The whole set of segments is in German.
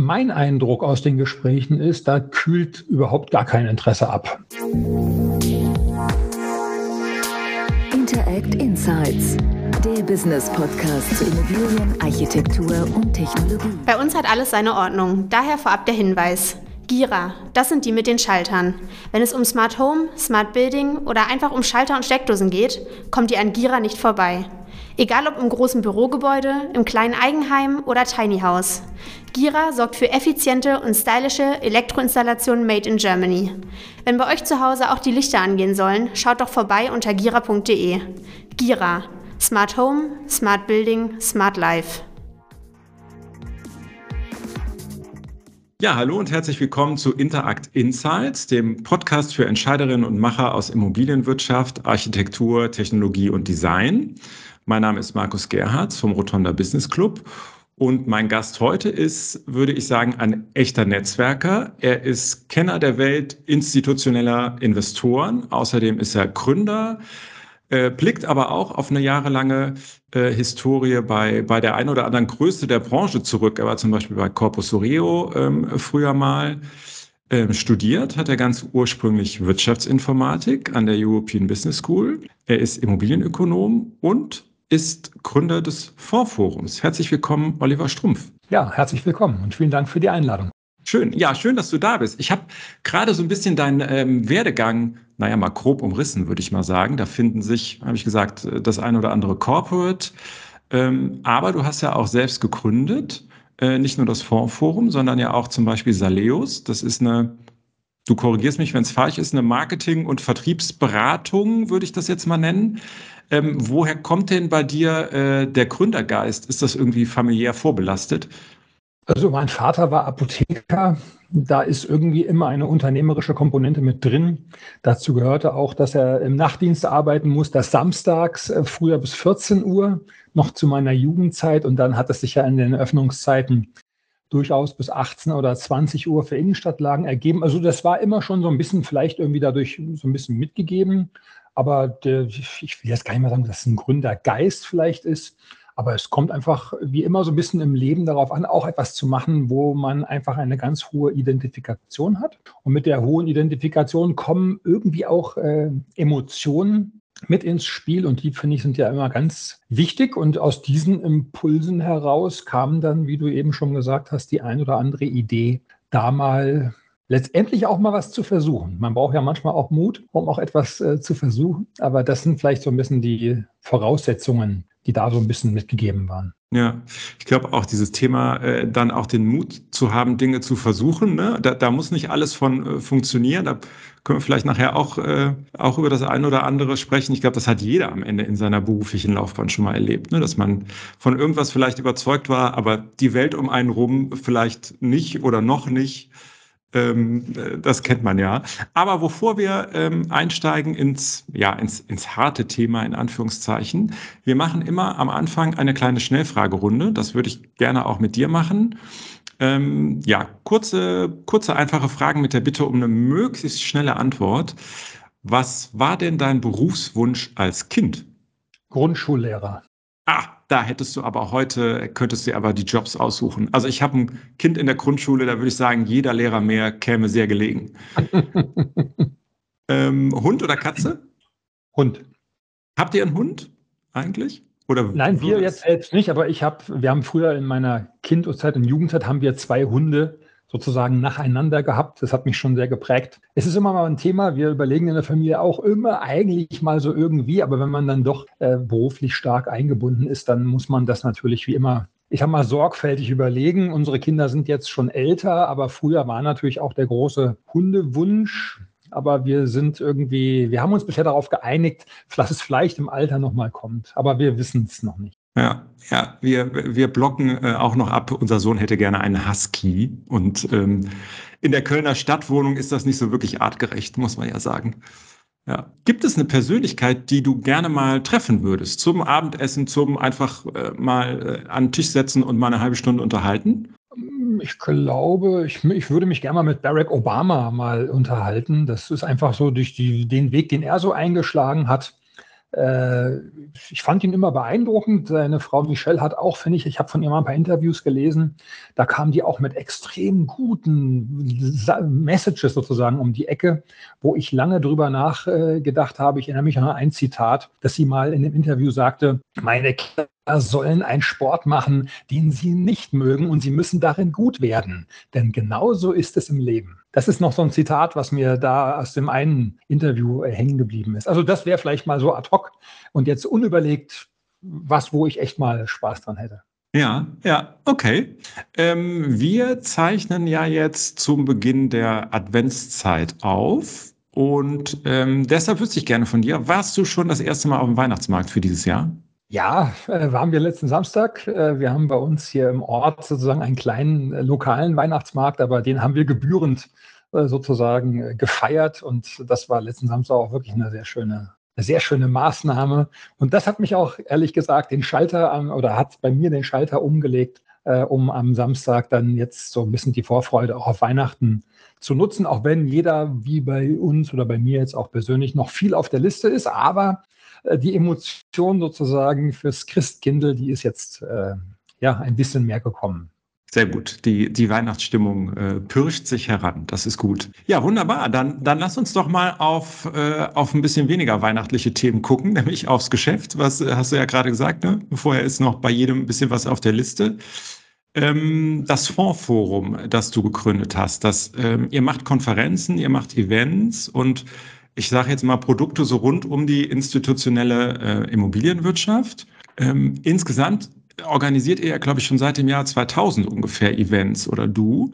Mein Eindruck aus den Gesprächen ist, da kühlt überhaupt gar kein Interesse ab. Interact Insights, der Business Podcast zu Immobilien, Architektur und Technologie. Bei uns hat alles seine Ordnung, daher vorab der Hinweis. Gira, das sind die mit den Schaltern. Wenn es um Smart Home, Smart Building oder einfach um Schalter und Steckdosen geht, kommt ihr an Gira nicht vorbei. Egal ob im großen Bürogebäude, im kleinen Eigenheim oder Tiny House. Gira sorgt für effiziente und stylische Elektroinstallationen made in Germany. Wenn bei euch zu Hause auch die Lichter angehen sollen, schaut doch vorbei unter gira.de. Gira. Smart Home, Smart Building, Smart Life. Ja, hallo und herzlich willkommen zu Interact Insights, dem Podcast für Entscheiderinnen und Macher aus Immobilienwirtschaft, Architektur, Technologie und Design. Mein Name ist Markus Gerhards vom Rotonda Business Club und mein Gast heute ist, würde ich sagen, ein echter Netzwerker. Er ist Kenner der Welt institutioneller Investoren. Außerdem ist er Gründer, äh, blickt aber auch auf eine jahrelange äh, Historie bei, bei der ein oder anderen Größe der Branche zurück. Er war zum Beispiel bei Corpus Oreo ähm, früher mal. Ähm, studiert hat er ganz ursprünglich Wirtschaftsinformatik an der European Business School. Er ist Immobilienökonom und ist Gründer des Fondsforums. Herzlich willkommen, Oliver Strumpf. Ja, herzlich willkommen und vielen Dank für die Einladung. Schön, ja, schön, dass du da bist. Ich habe gerade so ein bisschen deinen ähm, Werdegang, naja, mal grob umrissen, würde ich mal sagen. Da finden sich, habe ich gesagt, das ein oder andere Corporate. Ähm, aber du hast ja auch selbst gegründet, äh, nicht nur das Fondsforum, sondern ja auch zum Beispiel Saleus. Das ist eine, du korrigierst mich, wenn es falsch ist, eine Marketing- und Vertriebsberatung, würde ich das jetzt mal nennen. Ähm, woher kommt denn bei dir äh, der Gründergeist? Ist das irgendwie familiär vorbelastet? Also mein Vater war Apotheker. Da ist irgendwie immer eine unternehmerische Komponente mit drin. Dazu gehörte auch, dass er im Nachtdienst arbeiten muss, das samstags äh, früher bis 14 Uhr, noch zu meiner Jugendzeit. Und dann hat es sich ja in den Öffnungszeiten durchaus bis 18 oder 20 Uhr für Innenstadtlagen ergeben. Also das war immer schon so ein bisschen vielleicht irgendwie dadurch so ein bisschen mitgegeben. Aber der, ich will jetzt gar nicht mal sagen, dass es ein Gründergeist vielleicht ist. Aber es kommt einfach wie immer so ein bisschen im Leben darauf an, auch etwas zu machen, wo man einfach eine ganz hohe Identifikation hat. Und mit der hohen Identifikation kommen irgendwie auch äh, Emotionen mit ins Spiel und die, finde ich, sind ja immer ganz wichtig. Und aus diesen Impulsen heraus kam dann, wie du eben schon gesagt hast, die ein oder andere Idee, da mal letztendlich auch mal was zu versuchen. Man braucht ja manchmal auch Mut, um auch etwas äh, zu versuchen. Aber das sind vielleicht so ein bisschen die Voraussetzungen, die da so ein bisschen mitgegeben waren. Ja, ich glaube auch dieses Thema, äh, dann auch den Mut zu haben, Dinge zu versuchen. Ne? Da, da muss nicht alles von äh, funktionieren. Da können wir vielleicht nachher auch, äh, auch über das eine oder andere sprechen. Ich glaube, das hat jeder am Ende in seiner beruflichen Laufbahn schon mal erlebt, ne? dass man von irgendwas vielleicht überzeugt war, aber die Welt um einen rum vielleicht nicht oder noch nicht. Ähm, das kennt man ja. Aber bevor wir ähm, einsteigen ins, ja, ins, ins harte Thema, in Anführungszeichen, wir machen immer am Anfang eine kleine Schnellfragerunde. Das würde ich gerne auch mit dir machen. Ähm, ja, kurze, kurze, einfache Fragen mit der Bitte um eine möglichst schnelle Antwort. Was war denn dein Berufswunsch als Kind? Grundschullehrer. Ah, da hättest du aber heute, könntest du aber die Jobs aussuchen. Also ich habe ein Kind in der Grundschule, da würde ich sagen, jeder Lehrer mehr käme sehr gelegen. ähm, Hund oder Katze? Hund. Habt ihr einen Hund eigentlich? Oder Nein, wir jetzt selbst nicht, aber ich habe, wir haben früher in meiner Kindheit und Jugendzeit haben wir zwei Hunde sozusagen nacheinander gehabt. Das hat mich schon sehr geprägt. Es ist immer mal ein Thema. Wir überlegen in der Familie auch immer eigentlich mal so irgendwie, aber wenn man dann doch äh, beruflich stark eingebunden ist, dann muss man das natürlich wie immer ich habe mal sorgfältig überlegen. Unsere Kinder sind jetzt schon älter, aber früher war natürlich auch der große Hundewunsch. Aber wir sind irgendwie, wir haben uns bisher darauf geeinigt, dass es vielleicht im Alter nochmal kommt. Aber wir wissen es noch nicht. Ja, ja, wir, wir blocken äh, auch noch ab. Unser Sohn hätte gerne einen Husky. Und ähm, in der Kölner Stadtwohnung ist das nicht so wirklich artgerecht, muss man ja sagen. Ja. Gibt es eine Persönlichkeit, die du gerne mal treffen würdest? Zum Abendessen, zum einfach äh, mal äh, an den Tisch setzen und mal eine halbe Stunde unterhalten? Ich glaube, ich, ich würde mich gerne mal mit Barack Obama mal unterhalten. Das ist einfach so durch die, den Weg, den er so eingeschlagen hat ich fand ihn immer beeindruckend. Seine Frau Michelle hat auch, finde ich, ich habe von ihr mal ein paar Interviews gelesen, da kam die auch mit extrem guten Messages sozusagen um die Ecke, wo ich lange drüber nachgedacht habe. Ich erinnere mich an ein Zitat, dass sie mal in dem Interview sagte, meine Kinder sollen einen Sport machen, den sie nicht mögen und sie müssen darin gut werden. Denn genauso ist es im Leben. Das ist noch so ein Zitat, was mir da aus dem einen Interview äh, hängen geblieben ist. Also das wäre vielleicht mal so ad hoc und jetzt unüberlegt, was, wo ich echt mal Spaß dran hätte. Ja, ja, okay. Ähm, wir zeichnen ja jetzt zum Beginn der Adventszeit auf. Und ähm, deshalb wüsste ich gerne von dir, warst du schon das erste Mal auf dem Weihnachtsmarkt für dieses Jahr? Ja, äh, waren wir letzten Samstag. Äh, wir haben bei uns hier im Ort sozusagen einen kleinen äh, lokalen Weihnachtsmarkt, aber den haben wir gebührend sozusagen gefeiert und das war letzten Samstag auch wirklich eine sehr schöne, eine sehr schöne Maßnahme. Und das hat mich auch ehrlich gesagt den Schalter an, oder hat bei mir den Schalter umgelegt, um am Samstag dann jetzt so ein bisschen die Vorfreude auch auf Weihnachten zu nutzen, auch wenn jeder wie bei uns oder bei mir jetzt auch persönlich noch viel auf der Liste ist, aber die Emotion sozusagen fürs Christkindl, die ist jetzt äh, ja ein bisschen mehr gekommen. Sehr gut. Die, die Weihnachtsstimmung äh, pirscht sich heran. Das ist gut. Ja, wunderbar. Dann, dann lass uns doch mal auf, äh, auf ein bisschen weniger weihnachtliche Themen gucken, nämlich aufs Geschäft. Was äh, hast du ja gerade gesagt, ne? Vorher ist noch bei jedem ein bisschen was auf der Liste. Ähm, das Fondsforum, das du gegründet hast, das, ähm, ihr macht Konferenzen, ihr macht Events und ich sage jetzt mal Produkte so rund um die institutionelle äh, Immobilienwirtschaft. Ähm, insgesamt organisiert ihr glaube ich, schon seit dem Jahr 2000 ungefähr Events oder du.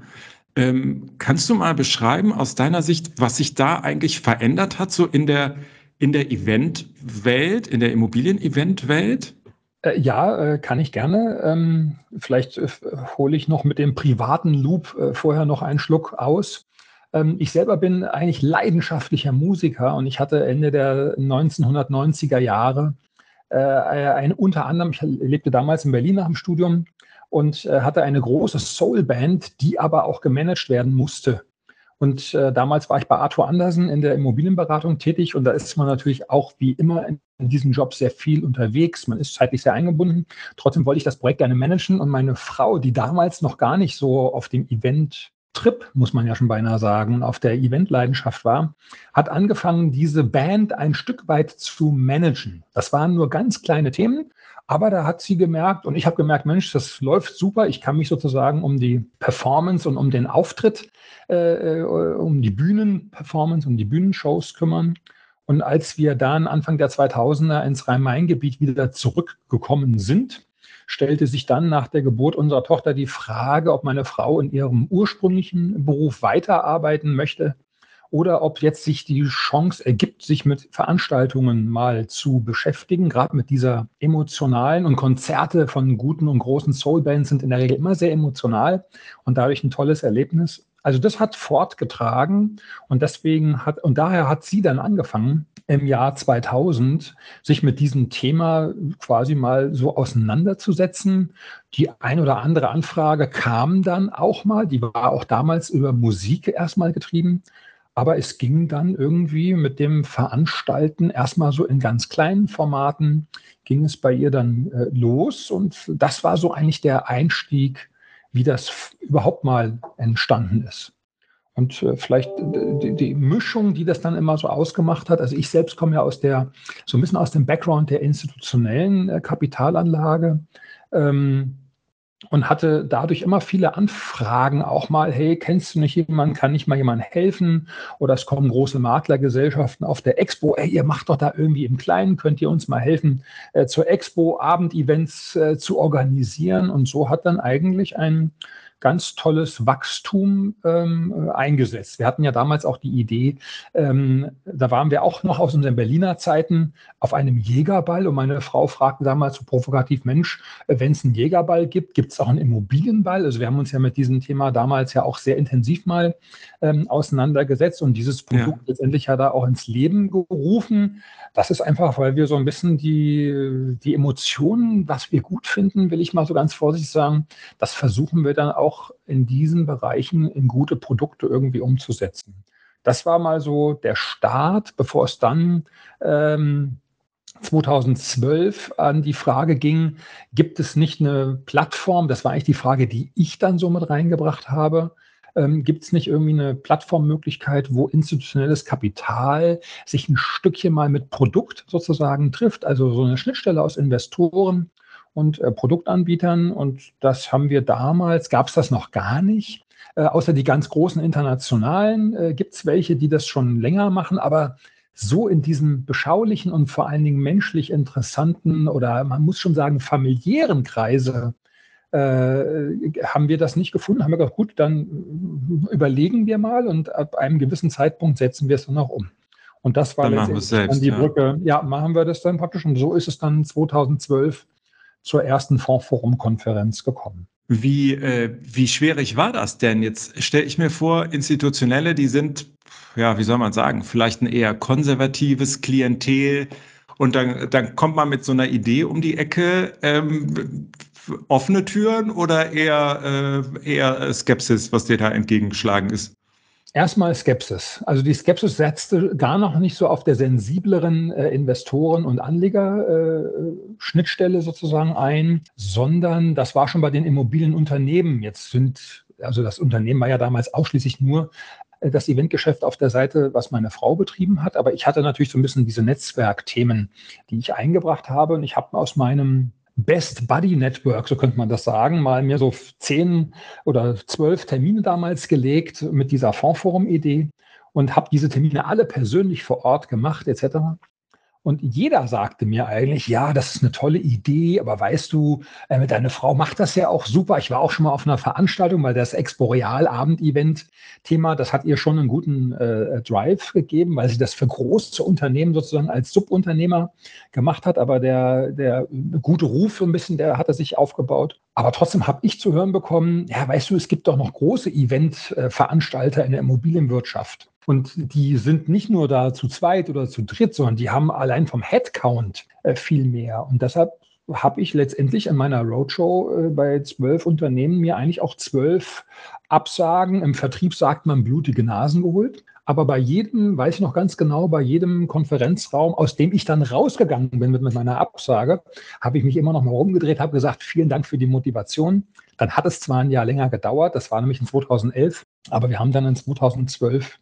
Ähm, kannst du mal beschreiben aus deiner Sicht, was sich da eigentlich verändert hat, so in der, in der Eventwelt, in der Immobilien-Event-Welt? Äh, ja, äh, kann ich gerne. Ähm, vielleicht äh, hole ich noch mit dem privaten Loop vorher noch einen Schluck aus. Ähm, ich selber bin eigentlich leidenschaftlicher Musiker und ich hatte Ende der 1990er Jahre äh, ein, unter anderem, ich lebte damals in Berlin nach dem Studium und äh, hatte eine große Soulband, die aber auch gemanagt werden musste. Und äh, damals war ich bei Arthur Andersen in der Immobilienberatung tätig und da ist man natürlich auch wie immer in, in diesem Job sehr viel unterwegs. Man ist zeitlich sehr eingebunden. Trotzdem wollte ich das Projekt gerne managen und meine Frau, die damals noch gar nicht so auf dem Event Trip, muss man ja schon beinahe sagen, auf der Eventleidenschaft war, hat angefangen, diese Band ein Stück weit zu managen. Das waren nur ganz kleine Themen, aber da hat sie gemerkt und ich habe gemerkt, Mensch, das läuft super. Ich kann mich sozusagen um die Performance und um den Auftritt, äh, äh um die Bühnenperformance, um die Bühnenshows kümmern. Und als wir dann Anfang der 2000er ins Rhein-Main-Gebiet wieder zurückgekommen sind, stellte sich dann nach der Geburt unserer Tochter die Frage, ob meine Frau in ihrem ursprünglichen Beruf weiterarbeiten möchte oder ob jetzt sich die Chance ergibt, sich mit Veranstaltungen mal zu beschäftigen, gerade mit dieser emotionalen und Konzerte von guten und großen Soulbands sind in der Regel immer sehr emotional und dadurch ein tolles Erlebnis. Also das hat fortgetragen und deswegen hat, und daher hat sie dann angefangen, im Jahr 2000 sich mit diesem Thema quasi mal so auseinanderzusetzen. Die ein oder andere Anfrage kam dann auch mal, die war auch damals über Musik erstmal getrieben. Aber es ging dann irgendwie mit dem Veranstalten erstmal so in ganz kleinen Formaten, ging es bei ihr dann äh, los. Und das war so eigentlich der Einstieg wie das überhaupt mal entstanden ist. Und äh, vielleicht die, die, Mischung, die das dann immer so ausgemacht hat. Also ich selbst komme ja aus der, so ein bisschen aus dem Background der institutionellen äh, Kapitalanlage. Ähm, und hatte dadurch immer viele Anfragen auch mal, hey, kennst du nicht jemanden, kann nicht mal jemand helfen? Oder es kommen große Maklergesellschaften auf der Expo, ey, ihr macht doch da irgendwie im Kleinen, könnt ihr uns mal helfen, äh, zur Expo Abendevents äh, zu organisieren? Und so hat dann eigentlich ein ganz tolles Wachstum ähm, eingesetzt. Wir hatten ja damals auch die Idee, ähm, da waren wir auch noch aus unseren Berliner Zeiten auf einem Jägerball und meine Frau fragte damals so provokativ, Mensch, äh, wenn es einen Jägerball gibt, gibt es auch einen Immobilienball? Also wir haben uns ja mit diesem Thema damals ja auch sehr intensiv mal ähm, auseinandergesetzt und dieses Produkt ja. letztendlich ja da auch ins Leben gerufen. Das ist einfach, weil wir so ein bisschen die, die Emotionen, was wir gut finden, will ich mal so ganz vorsichtig sagen, das versuchen wir dann auch auch in diesen Bereichen in gute Produkte irgendwie umzusetzen. Das war mal so der Start, bevor es dann ähm, 2012 an die Frage ging, gibt es nicht eine Plattform, das war eigentlich die Frage, die ich dann so mit reingebracht habe, ähm, gibt es nicht irgendwie eine Plattformmöglichkeit, wo institutionelles Kapital sich ein Stückchen mal mit Produkt sozusagen trifft, also so eine Schnittstelle aus Investoren und äh, Produktanbietern. Und das haben wir damals, gab es das noch gar nicht. Äh, außer die ganz großen internationalen äh, gibt es welche, die das schon länger machen, aber so in diesem beschaulichen und vor allen Dingen menschlich interessanten oder man muss schon sagen familiären Kreise äh, haben wir das nicht gefunden, haben wir gesagt, gut, dann überlegen wir mal und ab einem gewissen Zeitpunkt setzen wir es dann auch um. Und das war dann selbst, die ja. Brücke. Ja, machen wir das dann praktisch. Und so ist es dann 2012 zur ersten Fondsforum-Konferenz gekommen. Wie, äh, wie schwierig war das denn? Jetzt stelle ich mir vor, Institutionelle, die sind, ja, wie soll man sagen, vielleicht ein eher konservatives Klientel. Und dann, dann kommt man mit so einer Idee um die Ecke. Ähm, offene Türen oder eher, äh, eher Skepsis, was dir da entgegengeschlagen ist? Erstmal Skepsis. Also die Skepsis setzte gar noch nicht so auf der sensibleren äh, Investoren- und Anleger-Schnittstelle äh, sozusagen ein, sondern das war schon bei den Immobilienunternehmen. Jetzt sind, also das Unternehmen war ja damals ausschließlich nur äh, das Eventgeschäft auf der Seite, was meine Frau betrieben hat. Aber ich hatte natürlich so ein bisschen diese Netzwerkthemen, die ich eingebracht habe. Und ich habe aus meinem Best Buddy Network, so könnte man das sagen, mal mir so zehn oder zwölf Termine damals gelegt mit dieser Fondsforum-Idee und habe diese Termine alle persönlich vor Ort gemacht etc. Und jeder sagte mir eigentlich, ja, das ist eine tolle Idee, aber weißt du, äh, deine Frau macht das ja auch super. Ich war auch schon mal auf einer Veranstaltung, weil das Exporeal-Abend-Event-Thema, das hat ihr schon einen guten äh, Drive gegeben, weil sie das für große Unternehmen sozusagen als Subunternehmer gemacht hat. Aber der, der gute Ruf so ein bisschen, der hat er sich aufgebaut. Aber trotzdem habe ich zu hören bekommen, ja, weißt du, es gibt doch noch große Event-Veranstalter in der Immobilienwirtschaft. Und die sind nicht nur da zu zweit oder zu dritt, sondern die haben allein vom Headcount äh, viel mehr. Und deshalb habe ich letztendlich in meiner Roadshow äh, bei zwölf Unternehmen mir eigentlich auch zwölf Absagen, im Vertrieb sagt man blutige Nasen geholt. Aber bei jedem, weiß ich noch ganz genau, bei jedem Konferenzraum, aus dem ich dann rausgegangen bin mit, mit meiner Absage, habe ich mich immer noch mal rumgedreht, habe gesagt, vielen Dank für die Motivation. Dann hat es zwar ein Jahr länger gedauert, das war nämlich in 2011, aber wir haben dann in 2012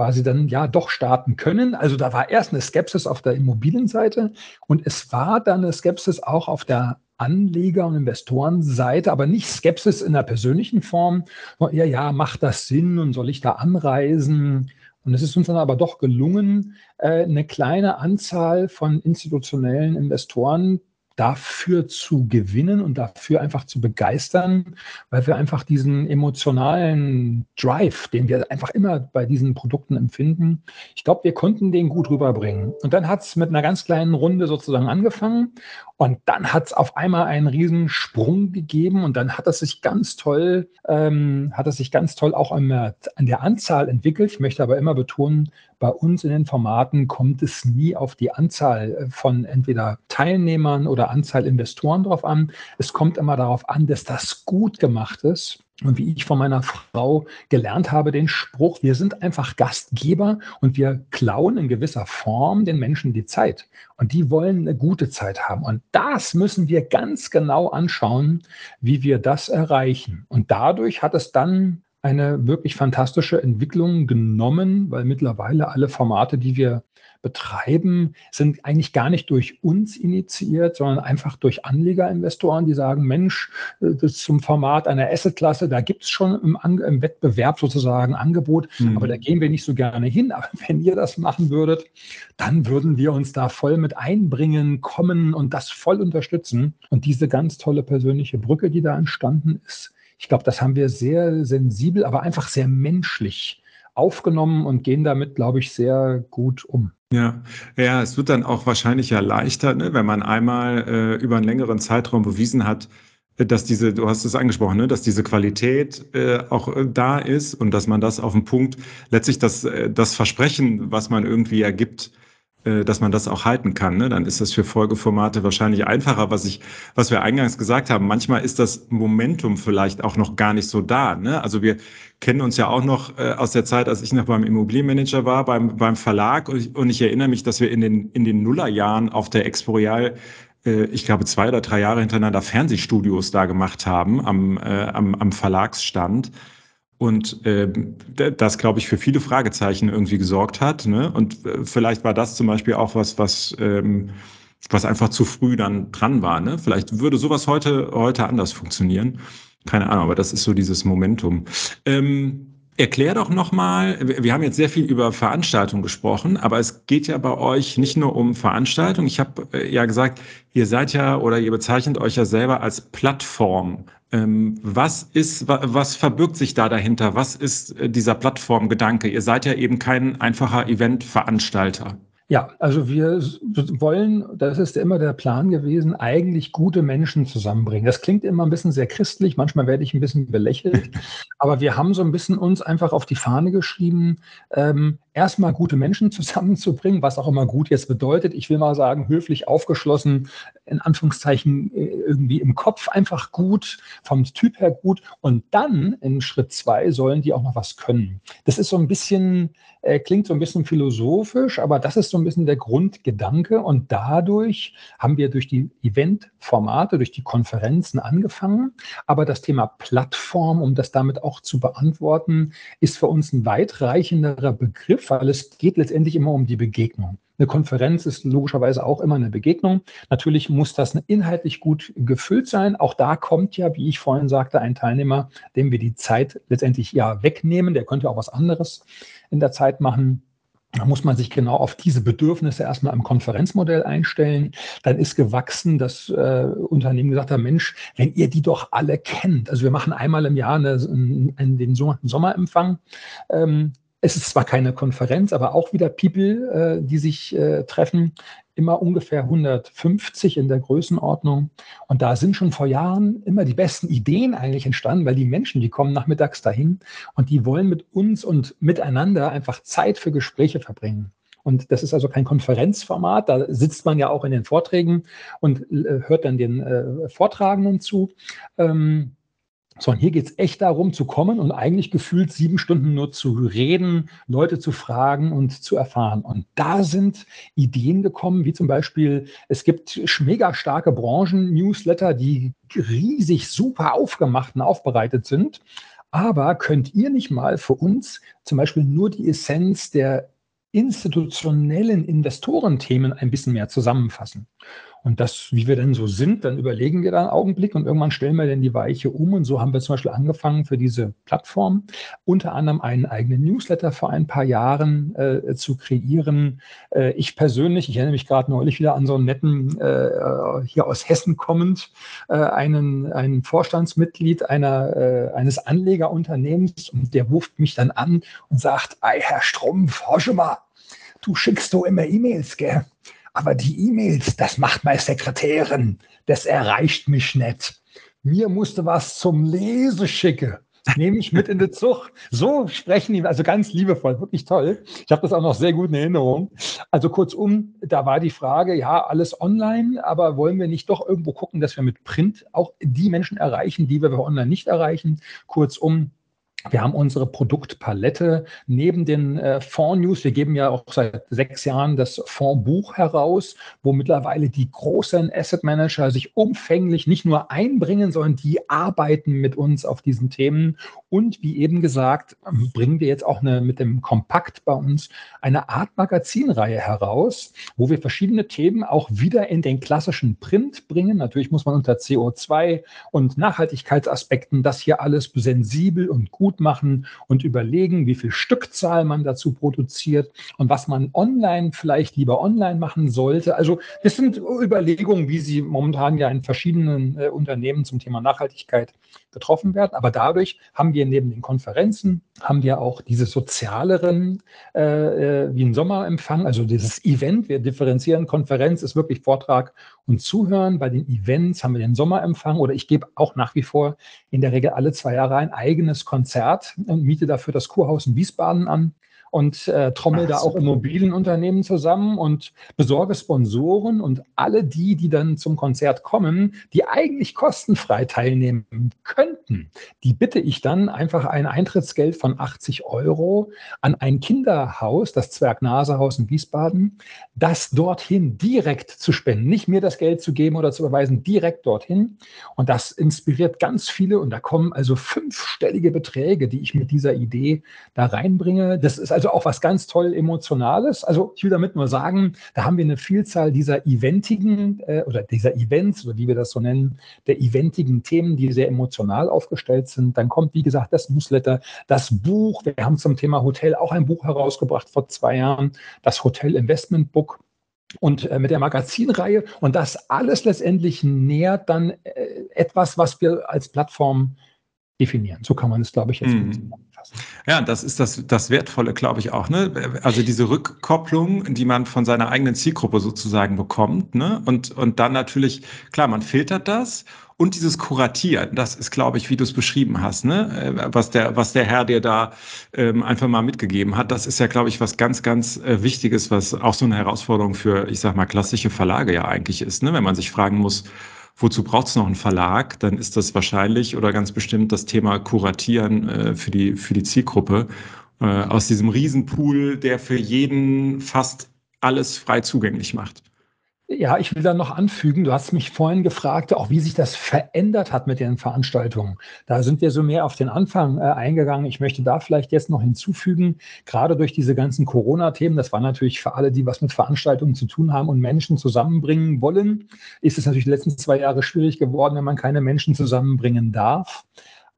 quasi dann ja doch starten können. Also da war erst eine Skepsis auf der Immobilienseite und es war dann eine Skepsis auch auf der Anleger- und Investorenseite, aber nicht Skepsis in der persönlichen Form. Ja, ja, macht das Sinn und soll ich da anreisen? Und es ist uns dann aber doch gelungen, äh, eine kleine Anzahl von institutionellen Investoren dafür zu gewinnen und dafür einfach zu begeistern, weil wir einfach diesen emotionalen Drive, den wir einfach immer bei diesen Produkten empfinden, ich glaube, wir konnten den gut rüberbringen. Und dann hat es mit einer ganz kleinen Runde sozusagen angefangen und dann hat es auf einmal einen riesen Sprung gegeben und dann hat es sich ganz toll, ähm, hat es sich ganz toll auch an der, an der Anzahl entwickelt. Ich möchte aber immer betonen, bei uns in den Formaten kommt es nie auf die Anzahl äh, von entweder Teilnehmern oder Anzahl Investoren drauf an. Es kommt immer darauf an, dass das gut gemacht ist und wie ich von meiner Frau gelernt habe, den Spruch, wir sind einfach Gastgeber und wir klauen in gewisser Form den Menschen die Zeit. Und die wollen eine gute Zeit haben. Und das müssen wir ganz genau anschauen, wie wir das erreichen. Und dadurch hat es dann eine wirklich fantastische Entwicklung genommen, weil mittlerweile alle Formate, die wir betreiben, sind eigentlich gar nicht durch uns initiiert, sondern einfach durch Anlegerinvestoren, die sagen, Mensch, äh, das ist zum Format einer Assetklasse, da gibt es schon im, im, Wettbewerb sozusagen Angebot, mhm. aber da gehen wir nicht so gerne hin. Aber wenn ihr das machen würdet, dann würden wir uns da voll mit einbringen, kommen und das voll unterstützen. Und diese ganz tolle persönliche Brücke, die da entstanden ist, ich glaube, das haben wir sehr sensibel, aber einfach sehr menschlich aufgenommen und gehen damit, glaube ich, sehr gut um. Ja, ja, es wird dann auch wahrscheinlich ja leichter, ne, wenn man einmal äh, über einen längeren Zeitraum bewiesen hat, dass diese, du hast es angesprochen, ne, dass diese Qualität äh, auch äh, da ist und dass man das auf den Punkt, letztlich das, äh, das Versprechen, was man irgendwie ergibt, äh, dass man das auch halten kann. Ne? Dann ist das für Folgeformate wahrscheinlich einfacher, was ich, was wir eingangs gesagt haben. Manchmal ist das Momentum vielleicht auch noch gar nicht so da. Ne? Also wir kennen uns ja auch noch äh, aus der Zeit, als ich noch beim Immobilienmanager war, beim, beim Verlag. Und ich, und ich erinnere mich, dass wir in den, in den Nullerjahren auf der Exporeal äh, ich glaube, zwei oder drei Jahre hintereinander Fernsehstudios da gemacht haben am, äh, am, am Verlagsstand und äh, das, glaube ich, für viele Fragezeichen irgendwie gesorgt hat. Ne? Und äh, vielleicht war das zum Beispiel auch was, was, ähm, was einfach zu früh dann dran war. Ne? Vielleicht würde sowas heute, heute anders funktionieren. Keine Ahnung, aber das ist so dieses Momentum. Ähm, Erklär doch nochmal, wir haben jetzt sehr viel über Veranstaltungen gesprochen, aber es geht ja bei euch nicht nur um Veranstaltungen. Ich habe äh, ja gesagt, ihr seid ja oder ihr bezeichnet euch ja selber als Plattform. Ähm, was ist, was verbirgt sich da dahinter? Was ist äh, dieser Plattformgedanke? Ihr seid ja eben kein einfacher Eventveranstalter. Ja, also wir wollen, das ist immer der Plan gewesen, eigentlich gute Menschen zusammenbringen. Das klingt immer ein bisschen sehr christlich, manchmal werde ich ein bisschen belächelt, aber wir haben so ein bisschen uns einfach auf die Fahne geschrieben, ähm, erstmal gute Menschen zusammenzubringen, was auch immer gut jetzt bedeutet. Ich will mal sagen, höflich aufgeschlossen, in Anführungszeichen äh, irgendwie im Kopf einfach gut, vom Typ her gut. Und dann in Schritt zwei sollen die auch noch was können. Das ist so ein bisschen, äh, klingt so ein bisschen philosophisch, aber das ist so ein bisschen der Grundgedanke. Und dadurch haben wir durch die Eventformate, durch die Konferenzen angefangen. Aber das Thema Plattform, um das damit auch zu beantworten, ist für uns ein weitreichenderer Begriff, weil es geht letztendlich immer um die Begegnung. Eine Konferenz ist logischerweise auch immer eine Begegnung. Natürlich muss das inhaltlich gut gefüllt sein. Auch da kommt ja, wie ich vorhin sagte, ein Teilnehmer, dem wir die Zeit letztendlich ja wegnehmen. Der könnte auch was anderes in der Zeit machen. Da muss man sich genau auf diese Bedürfnisse erstmal im Konferenzmodell einstellen. Dann ist gewachsen, dass äh, Unternehmen gesagt haben, Mensch, wenn ihr die doch alle kennt. Also wir machen einmal im Jahr eine, einen, den sogenannten Sommerempfang. Ähm, es ist zwar keine Konferenz, aber auch wieder People, äh, die sich äh, treffen, immer ungefähr 150 in der Größenordnung. Und da sind schon vor Jahren immer die besten Ideen eigentlich entstanden, weil die Menschen, die kommen nachmittags dahin und die wollen mit uns und miteinander einfach Zeit für Gespräche verbringen. Und das ist also kein Konferenzformat, da sitzt man ja auch in den Vorträgen und äh, hört dann den äh, Vortragenden zu. Ähm, sondern hier geht es echt darum zu kommen und eigentlich gefühlt sieben Stunden nur zu reden, Leute zu fragen und zu erfahren. Und da sind Ideen gekommen, wie zum Beispiel, es gibt mega starke Branchen-Newsletter, die riesig super aufgemacht und aufbereitet sind. Aber könnt ihr nicht mal für uns zum Beispiel nur die Essenz der institutionellen Investorenthemen ein bisschen mehr zusammenfassen? Und das, wie wir denn so sind, dann überlegen wir da einen Augenblick und irgendwann stellen wir dann die Weiche um. Und so haben wir zum Beispiel angefangen für diese Plattform, unter anderem einen eigenen Newsletter vor ein paar Jahren äh, zu kreieren. Äh, ich persönlich, ich erinnere mich gerade neulich wieder an so einen netten, äh, hier aus Hessen kommend, äh, einen, einen Vorstandsmitglied einer, äh, eines Anlegerunternehmens und der ruft mich dann an und sagt, Ei, Herr Strumpf, hör mal, du schickst du immer E-Mails, gell? Aber die E-Mails, das macht meine Sekretärin, das erreicht mich nicht. Mir musste was zum Lesen schicken. Nehme ich mit in den Zug. So sprechen die, also ganz liebevoll, wirklich toll. Ich habe das auch noch sehr gut in Erinnerung. Also kurzum, da war die Frage, ja, alles online, aber wollen wir nicht doch irgendwo gucken, dass wir mit Print auch die Menschen erreichen, die wir online nicht erreichen? Kurzum, wir haben unsere Produktpalette neben den äh, Fonds-News. Wir geben ja auch seit sechs Jahren das Fondsbuch heraus, wo mittlerweile die großen Asset Manager sich umfänglich nicht nur einbringen, sondern die arbeiten mit uns auf diesen Themen. Und wie eben gesagt, bringen wir jetzt auch eine, mit dem Kompakt bei uns eine Art Magazinreihe heraus, wo wir verschiedene Themen auch wieder in den klassischen Print bringen. Natürlich muss man unter CO2 und Nachhaltigkeitsaspekten das hier alles sensibel und gut gut machen und überlegen, wie viel Stückzahl man dazu produziert und was man online vielleicht lieber online machen sollte. Also das sind Überlegungen, wie sie momentan ja in verschiedenen äh, Unternehmen zum Thema Nachhaltigkeit getroffen werden. Aber dadurch haben wir neben den Konferenzen, haben wir auch diese sozialeren, äh, äh wie ein Sommerempfang, also dieses Event. Wir differenzieren, Konferenz ist wirklich Vortrag und Zuhören. Bei den Events haben wir den Sommerempfang oder ich gebe auch nach wie vor in der Regel alle zwei Jahre ein eigenes Konzert und miete dafür das Kurhaus in Wiesbaden an und äh, trommel da auch Immobilienunternehmen zusammen und besorge Sponsoren und alle die, die dann zum Konzert kommen, die eigentlich kostenfrei teilnehmen könnten, die bitte ich dann einfach ein Eintrittsgeld von 80 Euro an ein Kinderhaus, das Zwergnasehaus in Wiesbaden, das dorthin direkt zu spenden, nicht mir das Geld zu geben oder zu überweisen, direkt dorthin. Und das inspiriert ganz viele und da kommen also fünfstellige Beträge, die ich mit dieser Idee da reinbringe. Das ist also auch was ganz toll Emotionales. Also ich will damit nur sagen, da haben wir eine Vielzahl dieser eventigen äh, oder dieser Events, oder wie wir das so nennen, der eventigen Themen, die sehr emotional aufgestellt sind. Dann kommt, wie gesagt, das Newsletter, das Buch. Wir haben zum Thema Hotel auch ein Buch herausgebracht vor zwei Jahren, das Hotel Investment Book und äh, mit der Magazinreihe. Und das alles letztendlich nährt dann äh, etwas, was wir als Plattform definieren. So kann man es, glaube ich, jetzt mm. zusammenfassen. Ja, das ist das, das Wertvolle, glaube ich, auch. Ne? Also diese Rückkopplung, die man von seiner eigenen Zielgruppe sozusagen bekommt. Ne? Und, und dann natürlich, klar, man filtert das und dieses Kuratieren, das ist, glaube ich, wie du es beschrieben hast, ne? Äh, was der, was der Herr dir da ähm, einfach mal mitgegeben hat, das ist ja, glaube ich, was ganz, ganz äh, Wichtiges, was auch so eine Herausforderung für, ich sag mal, klassische Verlage ja eigentlich ist, ne? Wenn man sich fragen muss, wozu braucht es noch einen Verlag, dann ist das wahrscheinlich oder ganz bestimmt das Thema Kuratieren äh, für, die, für die Zielgruppe. Äh, aus diesem Riesenpool, der für jeden fast alles frei zugänglich macht. Ja, ich will da noch anfügen, du hast mich vorhin gefragt, auch wie sich das verändert hat mit den Veranstaltungen. Da sind wir so mehr auf den Anfang äh, eingegangen. Ich möchte da vielleicht jetzt noch hinzufügen, gerade durch diese ganzen Corona-Themen, das war natürlich für alle, die was mit Veranstaltungen zu tun haben und Menschen zusammenbringen wollen, ist es natürlich die letzten zwei Jahre schwierig geworden, wenn man keine Menschen zusammenbringen darf.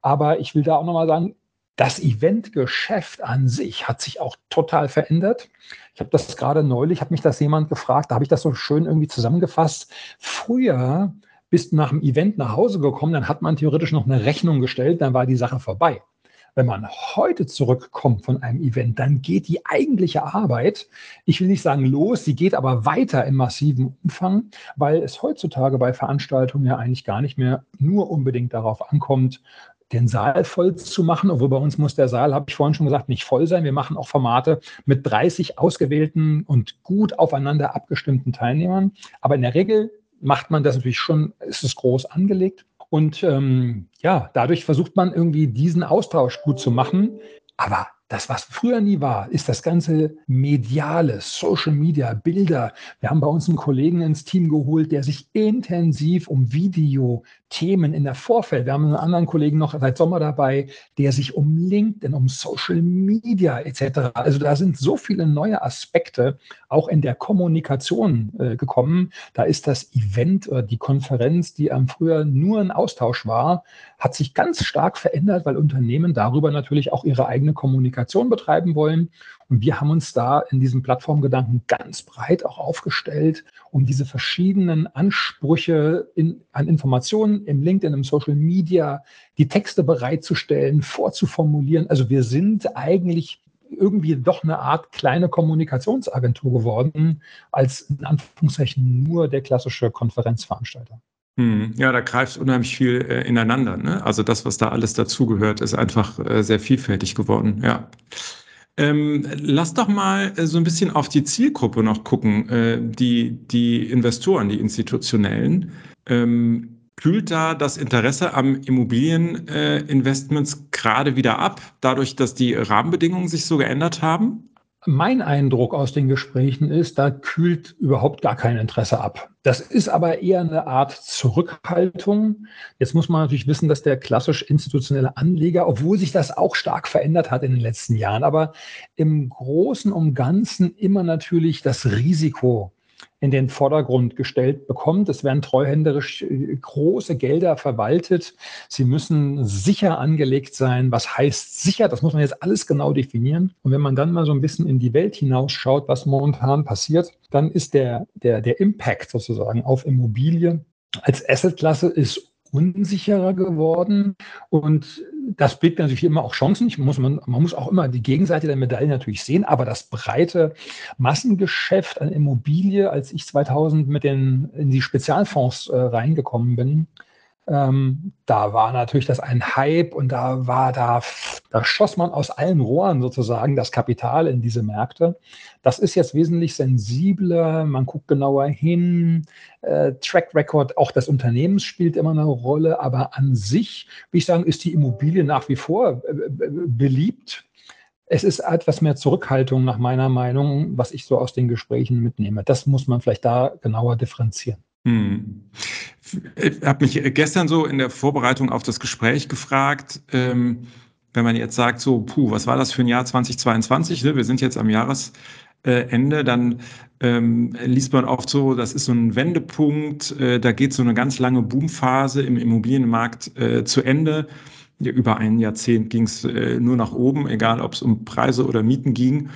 Aber ich will da auch nochmal sagen, das Eventgeschäft an sich hat sich auch total verändert. Ich habe das gerade neulich, hat mich das jemand gefragt, da habe ich das so schön irgendwie zusammengefasst. Früher bist du nach dem Event nach Hause gekommen, dann hat man theoretisch noch eine Rechnung gestellt, dann war die Sache vorbei. Wenn man heute zurückkommt von einem Event, dann geht die eigentliche Arbeit, ich will nicht sagen los, sie geht aber weiter im massiven Umfang, weil es heutzutage bei Veranstaltungen ja eigentlich gar nicht mehr nur unbedingt darauf ankommt, den Saal voll zu machen. Obwohl bei uns muss der Saal, habe ich vorhin schon gesagt, nicht voll sein. Wir machen auch Formate mit 30 ausgewählten und gut aufeinander abgestimmten Teilnehmern. Aber in der Regel macht man das natürlich schon, ist es groß angelegt. Und ähm, ja, dadurch versucht man irgendwie diesen Austausch gut zu machen. Aber das, was früher nie war, ist das ganze mediale, Social Media, Bilder. Wir haben bei uns einen Kollegen ins Team geholt, der sich intensiv um Video, Themen in der Vorfeld. Wir haben einen anderen Kollegen noch seit Sommer dabei, der sich um LinkedIn, um Social Media etc. Also da sind so viele neue Aspekte auch in der Kommunikation äh, gekommen. Da ist das Event oder die Konferenz, die am früher nur ein Austausch war, hat sich ganz stark verändert, weil Unternehmen darüber natürlich auch ihre eigene Kommunikation betreiben wollen. Und wir haben uns da in diesem Plattformgedanken ganz breit auch aufgestellt, um diese verschiedenen Ansprüche in, an Informationen im LinkedIn, im Social Media, die Texte bereitzustellen, vorzuformulieren. Also wir sind eigentlich irgendwie doch eine Art kleine Kommunikationsagentur geworden, als in Anführungszeichen nur der klassische Konferenzveranstalter. Hm, ja, da greift unheimlich viel äh, ineinander. Ne? Also das, was da alles dazugehört, ist einfach äh, sehr vielfältig geworden. Ja. Ähm, lass doch mal äh, so ein bisschen auf die Zielgruppe noch gucken, äh, die, die Investoren, die institutionellen. Ähm, kühlt da das Interesse am Immobilieninvestments äh, gerade wieder ab, dadurch, dass die Rahmenbedingungen sich so geändert haben? Mein Eindruck aus den Gesprächen ist, da kühlt überhaupt gar kein Interesse ab. Das ist aber eher eine Art Zurückhaltung. Jetzt muss man natürlich wissen, dass der klassisch institutionelle Anleger, obwohl sich das auch stark verändert hat in den letzten Jahren, aber im Großen und Ganzen immer natürlich das Risiko in den Vordergrund gestellt bekommt. Es werden treuhänderisch äh, große Gelder verwaltet. Sie müssen sicher angelegt sein. Was heißt sicher? Das muss man jetzt alles genau definieren. Und wenn man dann mal so ein bisschen in die Welt hinausschaut, was momentan passiert, dann ist der, der, der Impact sozusagen auf Immobilien als Assetklasse ist unsicherer geworden und das birgt natürlich immer auch Chancen. Ich muss, man, man muss auch immer die Gegenseite der Medaille natürlich sehen, aber das breite Massengeschäft an Immobilie, als ich 2000 mit den, in die Spezialfonds äh, reingekommen bin, Ähm, da war natürlich das ein Hype und da war da, da schoss man aus allen Rohren sozusagen das Kapital in diese Märkte. Das ist jetzt wesentlich sensibler, man guckt genauer hin, äh, Track Record auch des Unternehmens spielt immer eine Rolle, aber an sich, wie ich sagen, ist die Immobilie nach wie vor äh, äh beliebt. Es ist etwas mehr Zurückhaltung nach meiner Meinung, was ich so aus den Gesprächen mitnehme. Das muss man vielleicht da genauer differenzieren. Hm. Ich habe mich gestern so in der Vorbereitung auf das Gespräch gefragt, ähm, wenn man jetzt sagt, so, puh, was war das für ein Jahr 2022? Ne? Wir sind jetzt am Jahresende, dann ähm, liest man oft so, das ist so ein Wendepunkt, äh, da geht so eine ganz lange Boomphase im Immobilienmarkt äh, zu Ende. Über ein Jahrzehnt ging es äh, nur nach oben, egal ob es um Preise oder Mieten ging.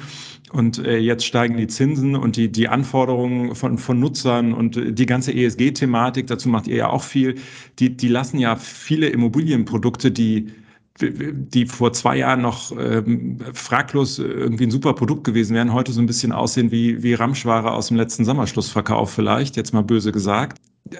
Und äh, jetzt steigen die Zinsen und die, die Anforderungen von, von Nutzern und die ganze ESG-Thematik, dazu macht ihr ja auch viel, die, die lassen ja viele Immobilienprodukte, die die vor zwei Jahren noch ähm, fraglos irgendwie ein super Produkt gewesen wären, heute so ein bisschen aussehen wie, wie Ramschware aus dem letzten Sommerschlussverkauf vielleicht, jetzt mal böse gesagt.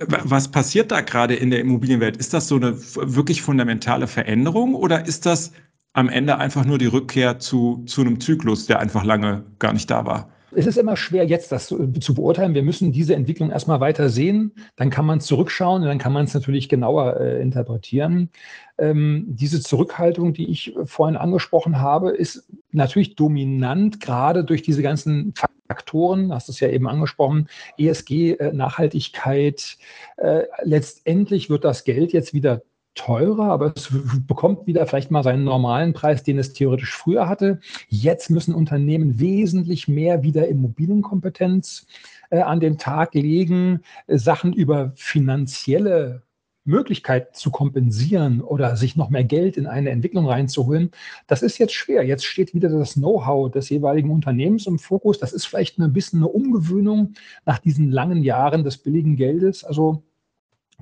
Was passiert da gerade in der Immobilienwelt? Ist das so eine wirklich fundamentale Veränderung oder ist das am Ende einfach nur die Rückkehr zu, zu einem Zyklus, der einfach lange gar nicht da war. Es ist immer schwer, jetzt das zu, zu beurteilen. Wir müssen diese Entwicklung erstmal weiter sehen. Dann kann man zurückschauen und dann kann man es natürlich genauer äh, interpretieren. Ähm, diese Zurückhaltung, die ich vorhin angesprochen habe, ist natürlich dominant, gerade durch diese ganzen Faktoren, hast du es ja eben angesprochen, ESG, äh, Nachhaltigkeit. Äh, letztendlich wird das Geld jetzt wieder teurer, aber es bekommt wieder vielleicht mal seinen normalen Preis, den es theoretisch früher hatte. Jetzt müssen Unternehmen wesentlich mehr wieder Immobilienkompetenz äh, an den Tag legen, äh, Sachen über finanzielle Möglichkeit zu kompensieren oder sich noch mehr Geld in eine Entwicklung reinzuholen, das ist jetzt schwer. Jetzt steht wieder das Know-how des jeweiligen Unternehmens im Fokus. Das ist vielleicht ein bisschen eine Umgewöhnung nach diesen langen Jahren des billigen Geldes. Also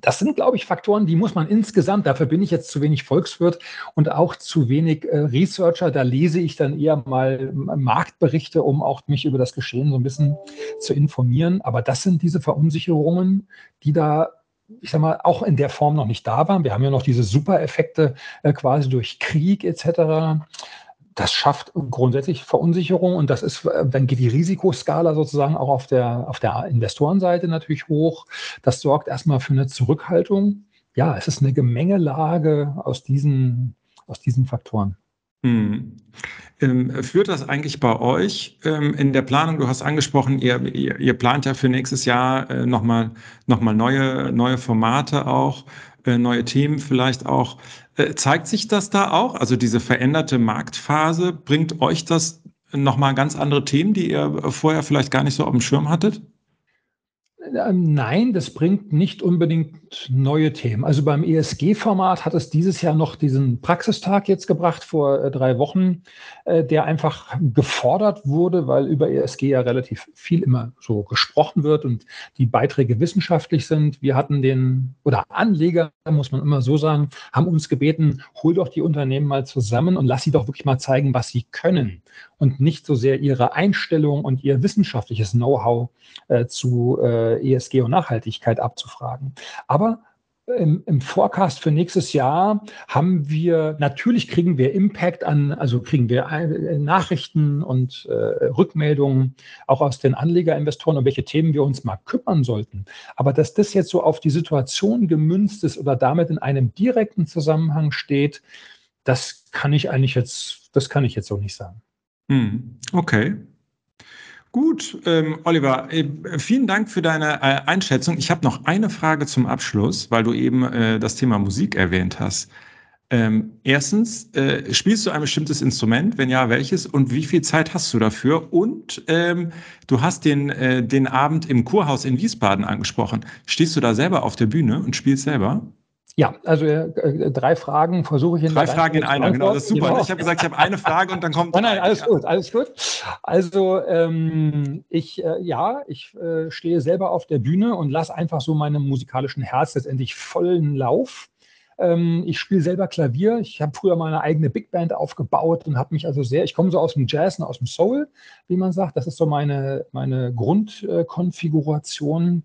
das sind, glaube ich, Faktoren, die muss man insgesamt, dafür bin ich jetzt zu wenig Volkswirt und auch zu wenig äh, Researcher. Da lese ich dann eher mal Marktberichte, um auch mich über das Geschehen so ein bisschen zu informieren. Aber das sind diese Verunsicherungen, die da ich sag mal, auch in der Form noch nicht da waren. Wir haben ja noch diese Supereffekte äh, quasi durch Krieg etc das schafft grundsätzlich Verunsicherung und das ist, äh, dann geht die Risikoskala sozusagen auch auf der, auf der Investorenseite natürlich hoch. Das sorgt erstmal für eine Zurückhaltung. Ja, es ist eine Gemengelage aus diesen, aus diesen Faktoren. Hm. Ähm, führt das eigentlich bei euch ähm, in der Planung? Du hast angesprochen, ihr, ihr, plant ja für nächstes Jahr äh, nochmal noch mal neue, neue Formate auch, äh, neue Themen vielleicht auch. Äh, zeigt sich das da auch? Also diese veränderte Marktphase, bringt euch das nochmal ganz andere Themen, die ihr vorher vielleicht gar nicht so auf dem Schirm hattet? Ähm, nein, das bringt nicht unbedingt neue Themen. Also beim ESG-Format hat es dieses Jahr noch diesen Praxistag jetzt gebracht vor äh, drei Wochen, äh, der einfach gefordert wurde, weil über ESG ja relativ viel immer so gesprochen wird und die Beiträge wissenschaftlich sind. Wir hatten den, oder Anleger, muss man immer so sagen, haben uns gebeten, hol doch die Unternehmen mal zusammen und lass sie doch wirklich mal zeigen, was sie können und nicht so sehr ihre Einstellung und ihr wissenschaftliches Know-how äh, zu äh, ESG und Nachhaltigkeit abzufragen. Aber im, im Forecast für nächstes Jahr haben wir, natürlich kriegen wir Impact an, also kriegen wir äh, Nachrichten und äh, Rückmeldungen auch aus den Anlegerinvestoren, um welche Themen wir uns mal kümmern sollten. Aber dass das jetzt so auf die Situation gemünzt ist oder damit in einem direkten Zusammenhang steht, das kann ich eigentlich jetzt, das kann ich jetzt so nicht sagen. Hm, okay. Gut, ähm, Oliver, äh, vielen Dank für deine äh, Einschätzung. Ich habe noch eine Frage zum Abschluss, weil du eben äh, das Thema Musik erwähnt hast. Ähm, erstens, äh, spielst du ein bestimmtes Instrument? Wenn ja, welches? Und wie viel Zeit hast du dafür? Und ähm, du hast den, äh, den Abend im Kurhaus in Wiesbaden angesprochen. Stehst du da selber auf der Bühne und spielst selber? Ja, also äh, drei Fragen versuche ich in Drei Fragen in einer, genau, das ist super. Genau. Ich habe gesagt, ich habe eine Frage und dann kommt. Nein, nein, alles gut, alles gut. Also ähm, ich, äh, ja, ich äh, stehe selber auf der Bühne und lasse einfach so meinem musikalischen Herz letztendlich vollen Lauf. Ähm, ich spiele selber Klavier. Ich habe früher mal eine eigene Big Band aufgebaut und habe mich also sehr, ich komme so aus dem Jazz und aus dem Soul, wie man sagt. Das ist so meine, meine Grundkonfiguration.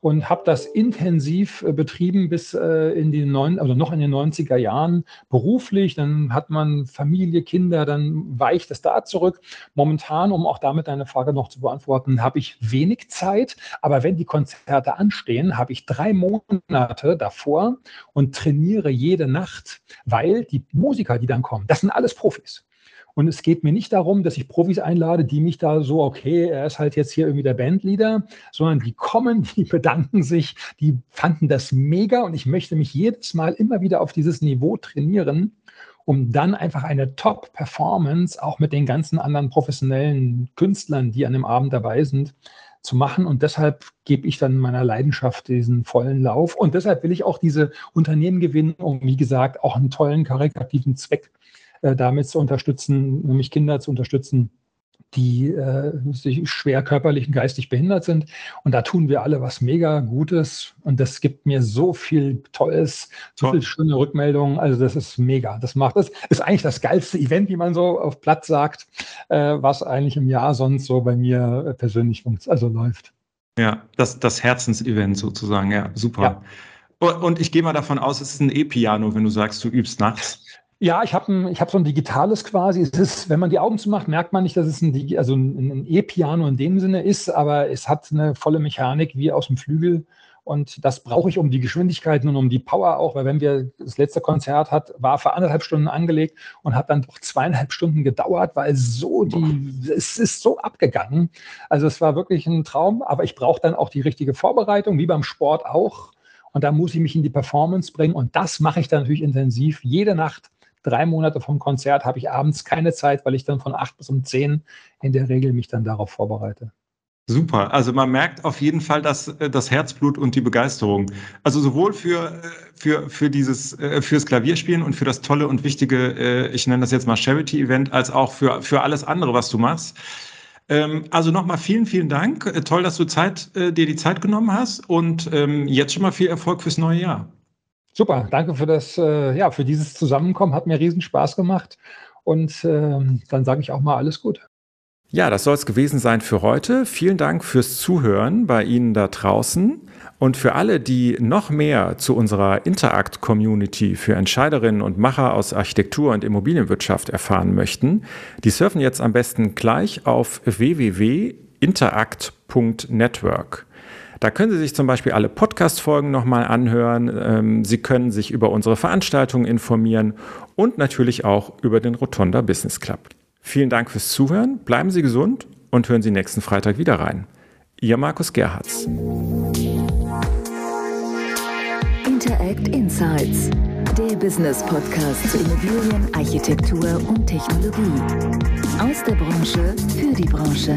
Und habe das intensiv äh, betrieben bis äh, in die neun, also noch in den 90er Jahren beruflich. Dann hat man Familie, Kinder, dann weicht es da zurück. Momentan, um auch damit deine Frage noch zu beantworten, habe ich wenig Zeit. Aber wenn die Konzerte anstehen, habe ich drei Monate davor und trainiere jede Nacht, weil die Musiker, die dann kommen, das sind alles Profis. Und es geht mir nicht darum, dass ich Profis einlade, die mich da so, okay, er ist halt jetzt hier irgendwie der Bandleader, sondern die kommen, die bedanken sich, die fanden das mega und ich möchte mich jedes Mal immer wieder auf dieses Niveau trainieren, um dann einfach eine Top-Performance auch mit den ganzen anderen professionellen Künstlern, die an dem Abend dabei sind, zu machen. Und deshalb gebe ich dann meiner Leidenschaft diesen vollen Lauf. Und deshalb will ich auch diese Unternehmen gewinnen, um, wie gesagt, auch einen tollen karitativen Zweck äh, damit zu unterstützen, nämlich Kinder zu unterstützen, die äh, sich schwer körperlich und geistig behindert sind. Und da tun wir alle was mega Gutes. Und das gibt mir so viel Tolles, so viel schöne Rückmeldungen. Also das ist mega. Das macht das ist eigentlich das geilste Event, wie man so auf Platz sagt, äh, was eigentlich im Jahr sonst so bei mir äh, persönlich also läuft. Ja, das, das Herzensevent sozusagen. Ja, super. Ja. Und ich gehe mal davon aus, es ist ein E-Piano, wenn du sagst, du übst nachts. Ja, ich habe ich hab so ein digitales quasi. Es ist, wenn man die Augen zumacht, merkt man nicht, dass es ein, also ein E-Piano in dem Sinne ist, aber es hat eine volle Mechanik wie aus dem Flügel. Und das brauche ich um die Geschwindigkeiten und um die Power auch, weil wenn wir das letzte Konzert hat, war für anderthalb Stunden angelegt und hat dann doch zweieinhalb Stunden gedauert, weil so die, es ist so abgegangen. Also es war wirklich ein Traum, aber ich brauche dann auch die richtige Vorbereitung, wie beim Sport auch. Und da muss ich mich in die Performance bringen. Und das mache ich dann natürlich intensiv jede Nacht drei Monate vom Konzert habe ich abends keine Zeit, weil ich dann von acht bis um zehn in der Regel mich dann darauf vorbereite. Super. Also man merkt auf jeden Fall dass äh, das Herzblut und die Begeisterung. Also sowohl für, äh, für, für dieses, äh, fürs Klavierspielen und für das tolle und wichtige, ich nenne das jetzt mal Charity-Event, als auch für, für alles andere, was du machst. Ähm, also nochmal vielen, vielen Dank. Toll, dass du Zeit, dir die Zeit genommen hast und ähm, jetzt schon mal viel Erfolg fürs neue Jahr. Super, danke für das, äh, ja, für dieses Zusammenkommen. Hat mir riesen Spaß gemacht. Und äh, dann sage ich auch mal alles Gute. Ja, das soll es gewesen sein für heute. Vielen Dank fürs Zuhören bei Ihnen da draußen. Und für alle, die noch mehr zu unserer Interact-Community für Entscheiderinnen und Macher aus Architektur und Immobilienwirtschaft erfahren möchten, die surfen jetzt am besten gleich auf www.interact.network. Da können Sie sich zum Beispiel alle Podcast-Folgen nochmal anhören. Ähm, Sie können sich über unsere Veranstaltungen informieren und natürlich auch über den Rotonda Business Club. Vielen Dank fürs Zuhören, bleiben Sie gesund und hören Sie nächsten Freitag wieder rein. Ihr Markus Gerhards. Interact Insights, der Business Podcast zu Immobilien, Architektur und Technologie. Aus der Branche für die Branche.